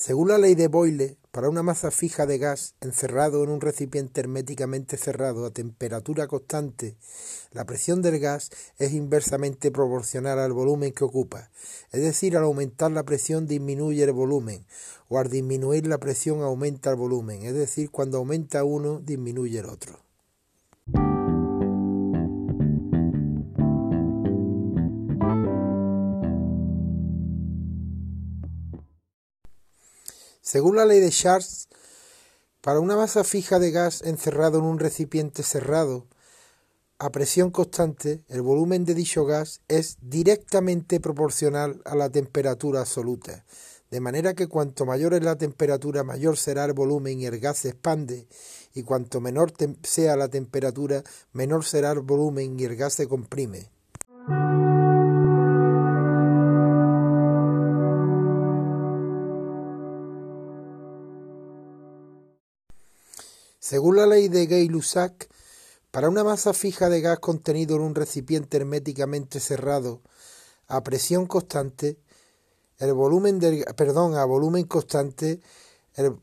Según la ley de Boyle, para una masa fija de gas encerrado en un recipiente herméticamente cerrado a temperatura constante, la presión del gas es inversamente proporcional al volumen que ocupa, es decir, al aumentar la presión disminuye el volumen, o al disminuir la presión aumenta el volumen, es decir, cuando aumenta uno disminuye el otro. Según la ley de Charles, para una masa fija de gas encerrado en un recipiente cerrado a presión constante, el volumen de dicho gas es directamente proporcional a la temperatura absoluta, de manera que cuanto mayor es la temperatura, mayor será el volumen y el gas se expande, y cuanto menor sea la temperatura, menor será el volumen y el gas se comprime. Según la ley de Gay-Lussac, para una masa fija de gas contenido en un recipiente herméticamente cerrado a presión constante, el volumen perdón, a volumen constante,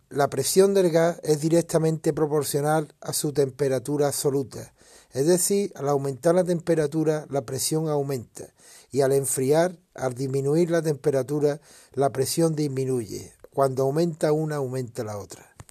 la presión del gas es directamente proporcional a su temperatura absoluta. Es decir, al aumentar la temperatura, la presión aumenta y al enfriar, al disminuir la temperatura, la presión disminuye. Cuando aumenta una, aumenta la otra.